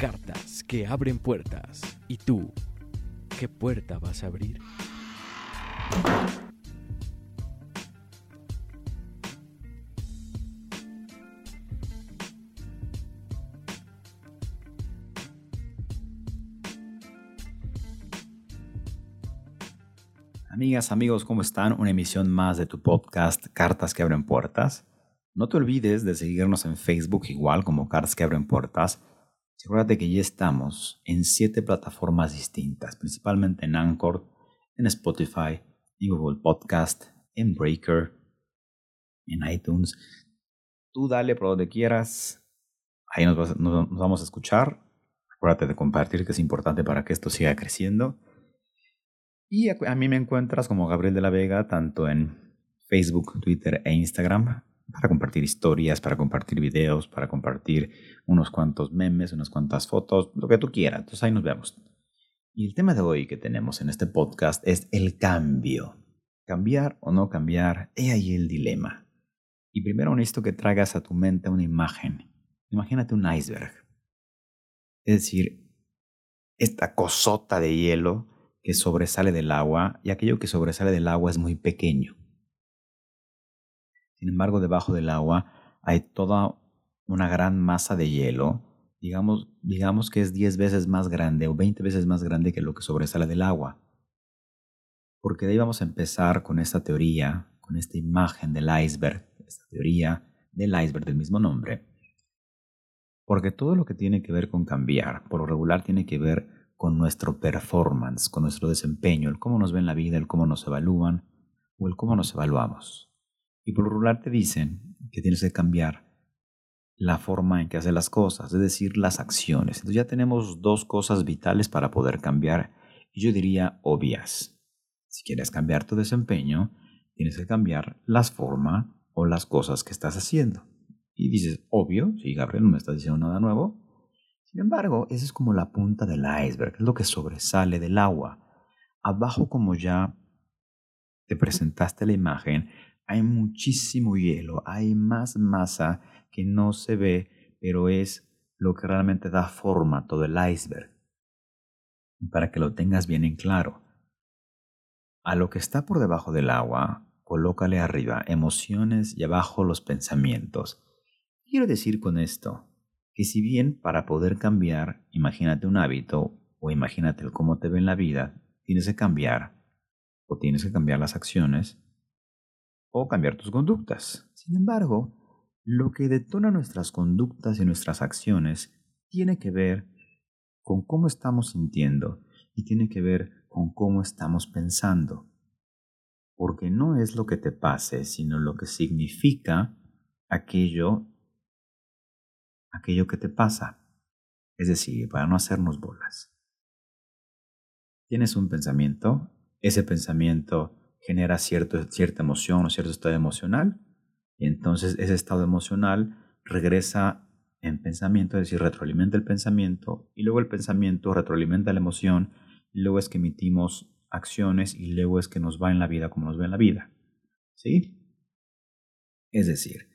Cartas que abren puertas. ¿Y tú, qué puerta vas a abrir? Amigas, amigos, ¿cómo están? Una emisión más de tu podcast Cartas que abren puertas. No te olvides de seguirnos en Facebook igual como Cartas que abren puertas. Asegúrate que ya estamos en siete plataformas distintas, principalmente en Anchor, en Spotify, en Google Podcast, en Breaker, en iTunes. Tú dale por donde quieras. Ahí nos, vamos a escuchar. Acuérdate de compartir, que es importante para que esto siga creciendo. Y a, mí me encuentras como Gabriel de la Vega, tanto en Facebook, Twitter e Instagram, para compartir historias, para compartir videos, para compartir unos cuantos memes, unas cuantas fotos, lo que tú quieras. Entonces ahí nos vemos. Y el tema de hoy que tenemos en este podcast es el cambio. Cambiar o no cambiar, he ahí el dilema. Y primero necesito que traigas a tu mente una imagen. Imagínate un iceberg. Es decir, esta cosota de hielo que sobresale del agua y aquello que sobresale del agua es muy pequeño. Sin embargo, debajo del agua hay toda una gran masa de hielo, digamos, digamos que es 10 veces más grande o 20 veces más grande que lo que sobresale del agua. Porque de ahí vamos a empezar con esta teoría, con esta imagen del iceberg, esta teoría del iceberg del mismo nombre. Porque todo lo que tiene que ver con cambiar, por lo regular tiene que ver con nuestro performance, con nuestro desempeño, el cómo nos ven la vida, el cómo nos evalúan o el cómo nos evaluamos. Y por lo te dicen que tienes que cambiar la forma en que haces las cosas, es decir, las acciones. Entonces ya tenemos dos cosas vitales para poder cambiar, y yo diría obvias. Si quieres cambiar tu desempeño, tienes que cambiar las formas o las cosas que estás haciendo. Y dices, obvio, sí, Gabriel, no me estás diciendo nada nuevo. Sin embargo, esa es como la punta del iceberg, es lo que sobresale del agua. Abajo, como ya te presentaste la imagen, hay muchísimo hielo, hay más masa que no se ve, pero es lo que realmente da forma todo el iceberg. Para que lo tengas bien en claro. A lo que está por debajo del agua, colócale arriba emociones y abajo los pensamientos. Quiero decir con esto que si bien para poder cambiar, imagínate un hábito o imagínate el cómo te ve en la vida, tienes que cambiar o tienes que cambiar las acciones, o cambiar tus conductas. Sin embargo, lo que detona nuestras conductas y nuestras acciones tiene que ver con cómo estamos sintiendo y tiene que ver con cómo estamos pensando. Porque no es lo que te pase, sino lo que significa aquello aquello que te pasa. Es decir, para no hacernos bolas. Tienes un pensamiento, ese pensamiento genera cierto, cierta emoción o cierto estado emocional, y entonces ese estado emocional regresa en pensamiento, es decir, retroalimenta el pensamiento, y luego el pensamiento retroalimenta la emoción, y luego es que emitimos acciones, y luego es que nos va en la vida como nos va en la vida. ¿Sí? Es decir,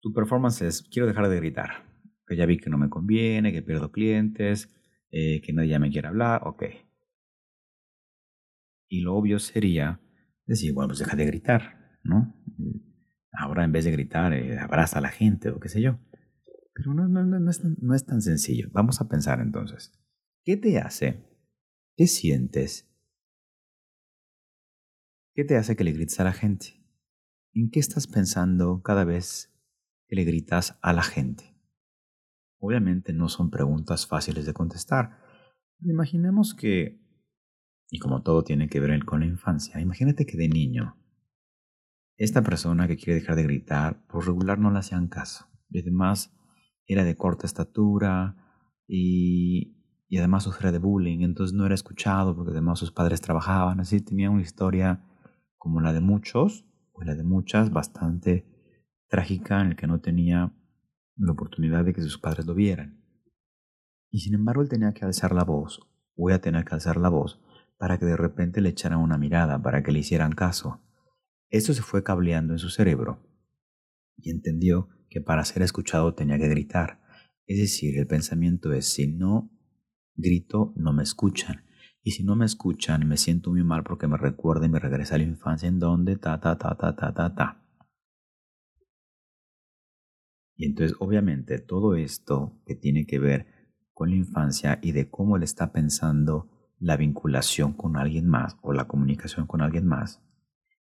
tu performance es, quiero dejar de gritar, que ya vi que no me conviene, que pierdo clientes, eh, que nadie me quiere hablar, ok. Y lo obvio sería decir, bueno, pues deja de gritar, ¿no? Ahora en vez de gritar, eh, abraza a la gente o qué sé yo. Pero no, no, no, es, no es tan sencillo. Vamos a pensar entonces. ¿Qué te hace? ¿Qué sientes? ¿Qué te hace que le grites a la gente? ¿En qué estás pensando cada vez que le gritas a la gente? Obviamente no son preguntas fáciles de contestar. Imaginemos que y como todo tiene que ver con la infancia, imagínate que de niño, esta persona que quiere dejar de gritar, por regular no le hacían caso. Y además era de corta estatura y además sufría de bullying, entonces no era escuchado porque además sus padres trabajaban, así tenía una historia como la de muchos, o la de muchas, bastante trágica en el que no tenía la oportunidad de que sus padres lo vieran. Y sin embargo él tenía que alzar la voz, voy a tener que alzar la voz, para que de repente le echaran una mirada, para que le hicieran caso. Eso se fue cableando en su cerebro y entendió que para ser escuchado tenía que gritar. Es decir, el pensamiento es, si no grito, no me escuchan. Y si no me escuchan, me siento muy mal porque me recuerda y me regresa a la infancia en donde ta, ta, ta, ta, ta, ta, ta. Y entonces, obviamente, todo esto que tiene que ver con la infancia y de cómo él está pensando la vinculación con alguien más o la comunicación con alguien más,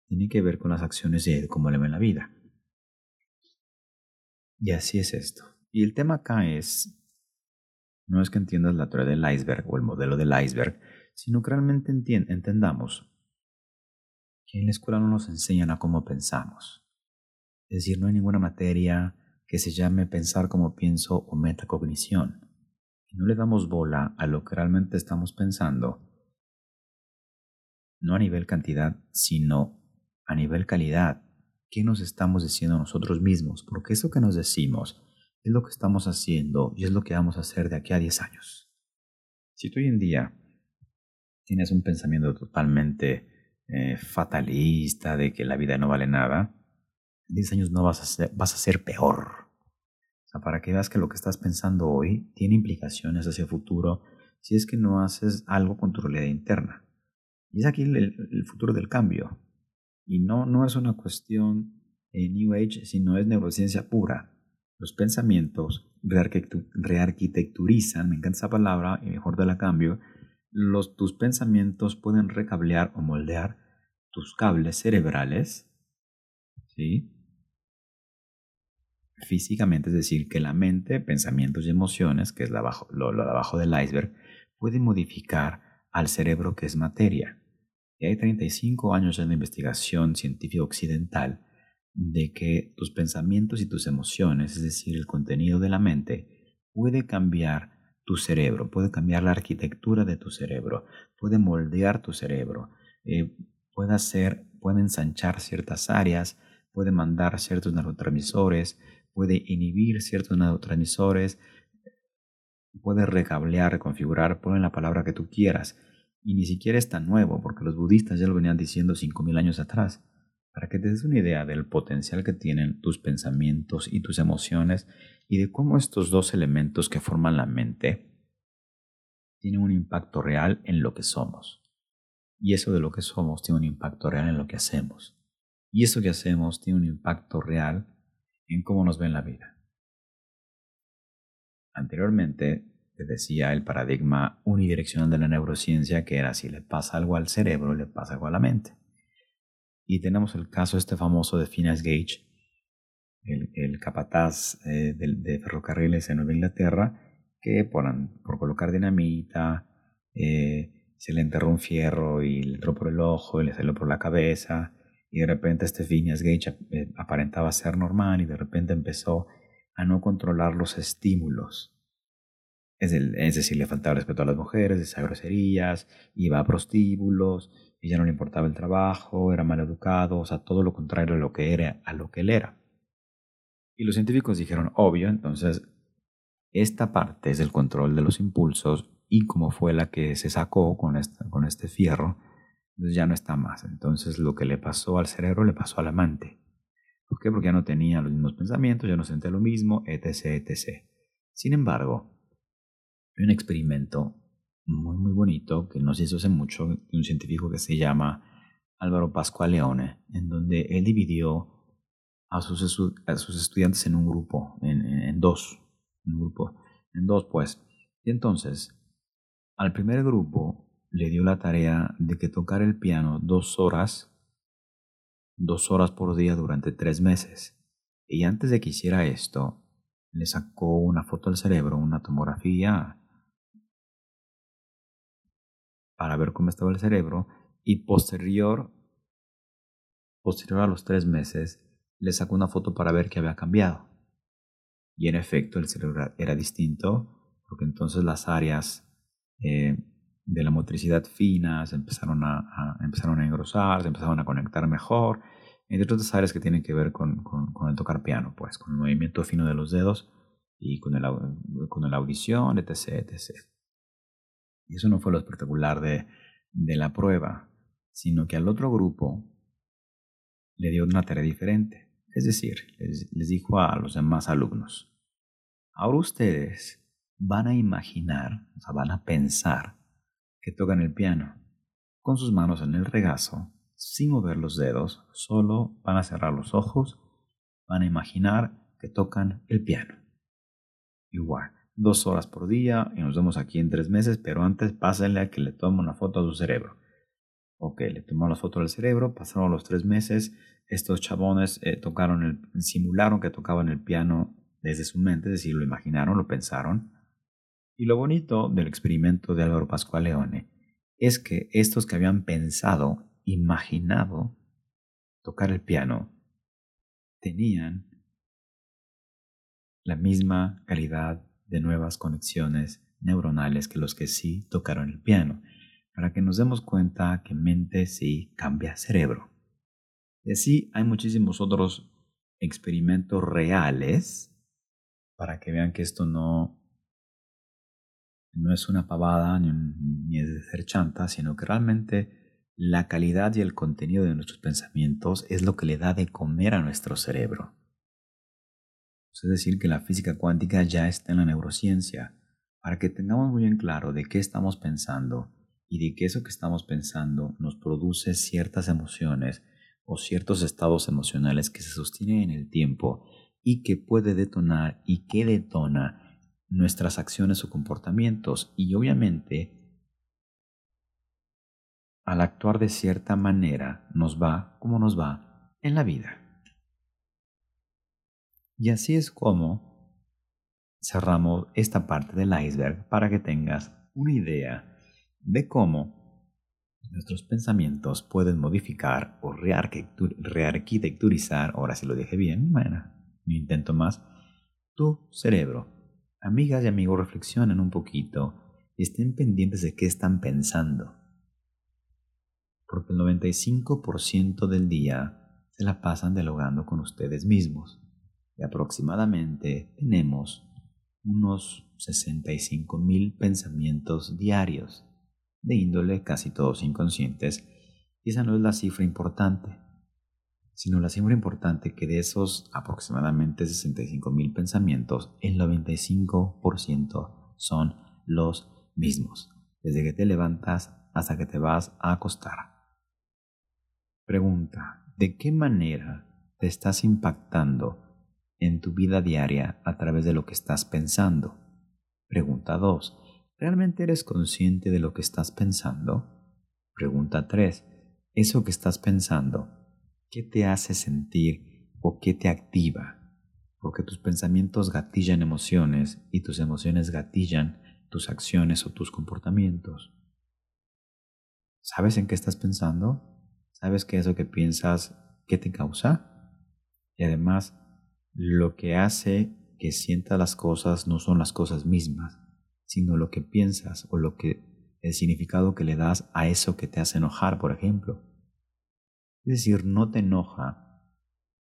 tiene que ver con las acciones de él, cómo le ve en la vida. Y así es esto. Y el tema acá es, no es que entiendas la teoría del iceberg o el modelo del iceberg, sino que realmente entendamos que en la escuela no nos enseñan a cómo pensamos. Es decir, no hay ninguna materia que se llame pensar como pienso o metacognición. Y no le damos bola a lo que realmente estamos pensando, no a nivel cantidad, sino a nivel calidad. ¿Qué nos estamos diciendo nosotros mismos? Porque eso que nos decimos es lo que estamos haciendo y es lo que vamos a hacer de aquí a 10 años. Si tú hoy en día tienes un pensamiento totalmente eh, fatalista de que la vida no vale nada, en 10 años no vas a ser, vas a ser peor. Para que veas que lo que estás pensando hoy tiene implicaciones hacia el futuro si es que no haces algo con tu realidad interna. Y es aquí el, futuro del cambio. Y no, no es una cuestión en New Age, sino es neurociencia pura. Los pensamientos rearquitecturizan, me encanta esa palabra y mejor te la cambio, los, tus pensamientos pueden recablear o moldear tus cables cerebrales, ¿sí? Físicamente, es decir, que la mente, pensamientos y emociones, que es lo, de abajo del iceberg, puede modificar al cerebro que es materia. Y hay 35 años de investigación científica occidental de que tus pensamientos y tus emociones, es decir, el contenido de la mente, puede cambiar tu cerebro, puede cambiar la arquitectura de tu cerebro, puede moldear tu cerebro, eh, puede hacer, puede ensanchar ciertas áreas, puede mandar ciertos neurotransmisores, puede inhibir ciertos neurotransmisores, puede recablear, reconfigurar, poner la palabra que tú quieras. Y ni siquiera es tan nuevo, porque los budistas ya lo venían diciendo 5.000 años atrás. Para que te des una idea del potencial que tienen tus pensamientos y tus emociones y de cómo estos dos elementos que forman la mente tienen un impacto real en lo que somos. Y eso de lo que somos tiene un impacto real en lo que hacemos. Y eso que hacemos tiene un impacto real en cómo nos ven la vida. Anteriormente te decía el paradigma unidireccional de la neurociencia que era si le pasa algo al cerebro, le pasa algo a la mente. Y tenemos el caso este famoso de Phineas Gage, el, capataz eh, de, ferrocarriles en Nueva Inglaterra, que por, por colocar dinamita eh, se le enterró un fierro y le entró por el ojo y le salió por la cabeza. Y de repente este Phineas Gage eh, aparentaba ser normal y de repente empezó a no controlar los estímulos. Es, es decir, le faltaba respeto a las mujeres, decía groserías, iba a prostíbulos, y ya no le importaba el trabajo, era mal educado, o sea, todo lo contrario a lo que era, a lo que él era. Y los científicos dijeron, obvio, entonces esta parte es el control de los impulsos y como fue la que se sacó con, con este fierro, entonces ya no está más. Entonces lo que le pasó al cerebro le pasó al amante. ¿Por qué? Porque ya no tenía los mismos pensamientos, ya no sentía lo mismo, etc, etc. Sin embargo, hay un experimento muy, muy bonito que no se hizo hace mucho, de un científico que se llama Álvaro Pascualeone, en donde él dividió a sus, a sus estudiantes en un grupo, en, en, dos, en un grupo, en dos pues. Y entonces, al primer grupo le dio la tarea de que tocara el piano dos horas, dos horas por día durante tres meses. Y antes de que hiciera esto, le sacó una foto al cerebro, una tomografía, para ver cómo estaba el cerebro, y posterior, posterior a los tres meses, le sacó una foto para ver qué había cambiado. Y en efecto el cerebro era distinto, porque entonces las áreas eh, de la motricidad fina, se empezaron a, empezaron a engrosar, se empezaron a conectar mejor, entre otras áreas que tienen que ver con, con, el tocar piano, pues, con el movimiento fino de los dedos y con, el, con la audición, etc, etc. Y eso no fue lo espectacular de, de la prueba, sino que al otro grupo le dio una tarea diferente. Es decir, les, les dijo a los demás alumnos, ahora ustedes van a imaginar, o sea, van a pensar que tocan el piano con sus manos en el regazo sin mover los dedos, solo van a cerrar los ojos, van a imaginar que tocan el piano. Igual, dos horas por día y nos vemos aquí en tres meses, pero antes pásenle a que le tome una foto a su cerebro. Ok, le tomó la foto del cerebro, pasaron los tres meses, estos chabones eh, tocaron el, simularon que tocaban el piano desde su mente, es decir, lo imaginaron, lo pensaron. Y lo bonito del experimento de Álvaro Pascual Leone es que estos que habían pensado imaginado tocar el piano tenían la misma calidad de nuevas conexiones neuronales que los que sí tocaron el piano, para que nos demos cuenta que mente sí cambia cerebro. Y así hay muchísimos otros experimentos reales para que vean que esto no, no es una pavada ni, es de ser chanta, sino que realmente la calidad y el contenido de nuestros pensamientos es lo que le da de comer a nuestro cerebro. Es decir, que la física cuántica ya está en la neurociencia, para que tengamos muy en claro de qué estamos pensando y de que eso que estamos pensando nos produce ciertas emociones o ciertos estados emocionales que se sostienen en el tiempo y que puede detonar y que detona nuestras acciones o comportamientos y obviamente al actuar de cierta manera nos va como nos va en la vida. Y así es como cerramos esta parte del iceberg para que tengas una idea de cómo nuestros pensamientos pueden modificar o rearquitecturizar, ahora si lo dije bien, bueno, un intento más, tu cerebro. Amigas y amigos, reflexionen un poquito y estén pendientes de qué están pensando. Porque el 95% del día se la pasan dialogando con ustedes mismos. Y aproximadamente tenemos unos 65 mil pensamientos diarios, de índole casi todos inconscientes, y esa no es la cifra importante, sino la cifra importante que de esos aproximadamente 65 mil pensamientos, el 95% son los mismos, desde que te levantas hasta que te vas a acostar. Pregunta, ¿de qué manera te estás impactando en tu vida diaria a través de lo que estás pensando? Pregunta 2. ¿Realmente eres consciente de lo que estás pensando? Pregunta 3. ¿Eso que estás pensando, qué te hace sentir o qué te activa? Porque tus pensamientos gatillan emociones y tus emociones gatillan tus acciones o tus comportamientos. ¿Sabes en qué estás pensando? ¿Sabes qué es lo que piensas que te causa? Y además, lo que hace que sientas las cosas no son las cosas mismas, sino lo que piensas o lo que el significado que le das a eso que te hace enojar, por ejemplo. Es decir, no te enoja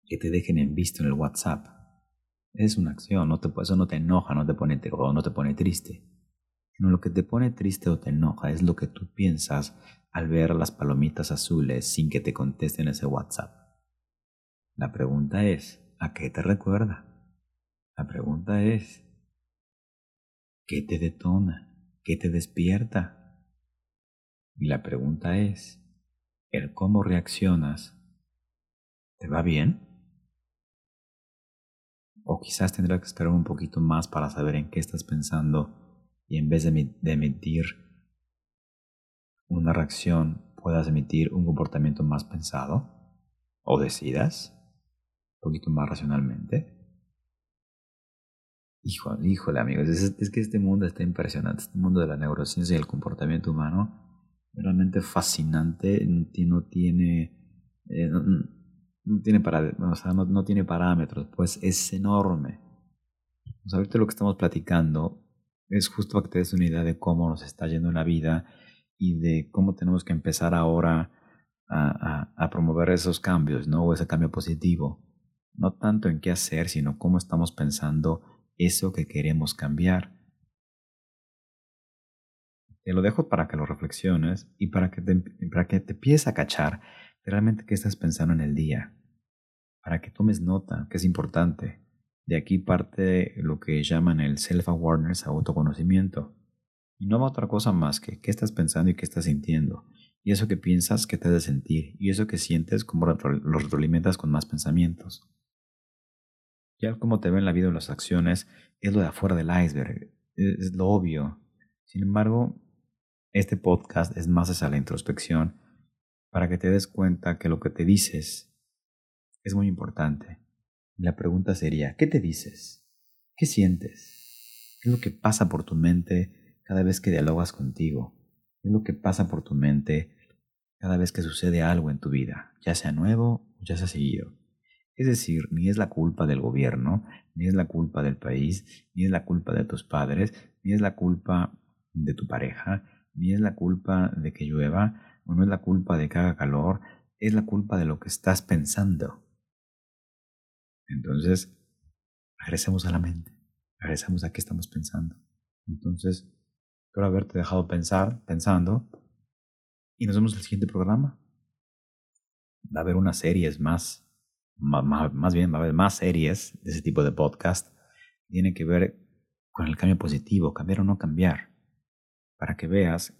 que te dejen en visto en el WhatsApp. Es una acción, no te, eso no te enoja, no te pone, no te pone triste. Lo que te pone triste o te enoja es lo que tú piensas al ver las palomitas azules sin que te contesten ese WhatsApp. La pregunta es, ¿a qué te recuerda? La pregunta es, ¿qué te detona? ¿Qué te despierta? Y la pregunta es, ¿el cómo reaccionas? ¿Te va bien? O quizás tendrás que esperar un poquito más para saber en qué estás pensando y en vez de, emitir una reacción puedas emitir un comportamiento más pensado o decidas un poquito más racionalmente. Híjole, híjole amigos, es, que este mundo está impresionante, este mundo de la neurociencia y el comportamiento humano, realmente fascinante, no, tiene, eh, no, tiene para, no, tiene parámetros, pues es enorme. ahorita lo que estamos platicando es justo para que te des una idea de cómo nos está yendo en la vida y de cómo tenemos que empezar ahora a, a, promover esos cambios, ¿no? O ese cambio positivo. No tanto en qué hacer, sino cómo estamos pensando eso que queremos cambiar. Te lo dejo para que lo reflexiones y para que te, para que te empieces a cachar realmente qué estás pensando en el día. Para que tomes nota, que es importante. De aquí parte lo que llaman el self-awareness, autoconocimiento. Y no va otra cosa más que qué estás pensando y qué estás sintiendo. Y eso que piensas, qué te de sentir. Y eso que sientes, cómo lo retroalimentas con más pensamientos. Ya como te ven la vida o las acciones, es lo de afuera del iceberg. Es lo obvio. Sin embargo, este podcast es más hacia la introspección para que te des cuenta que lo que te dices es muy importante. La pregunta sería, ¿qué te dices? ¿Qué sientes? ¿Qué es lo que pasa por tu mente cada vez que dialogas contigo? ¿Qué es lo que pasa por tu mente cada vez que sucede algo en tu vida, ya sea nuevo o ya sea seguido? Es decir, ni es la culpa del gobierno, ni es la culpa del país, ni es la culpa de tus padres, ni es la culpa de tu pareja, ni es la culpa de que llueva, o no es la culpa de que haga calor, es la culpa de lo que estás pensando. Entonces, regresemos a la mente, regresemos a qué estamos pensando. Entonces, espero haberte dejado pensar, pensando, y nos vemos en el siguiente programa. Va a haber unas series más, más, más bien va a haber más series de ese tipo de podcast. Tiene que ver con el cambio positivo, cambiar o no cambiar para que veas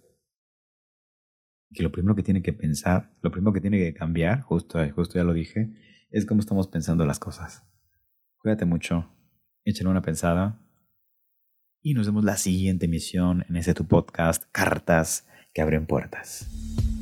que lo primero que tiene que pensar, lo primero que tiene que cambiar, justo, justo ya lo dije, es cómo estamos pensando las cosas. Cuídate mucho, échale una pensada y nos vemos la siguiente emisión en ese tu podcast, Cartas que abren puertas.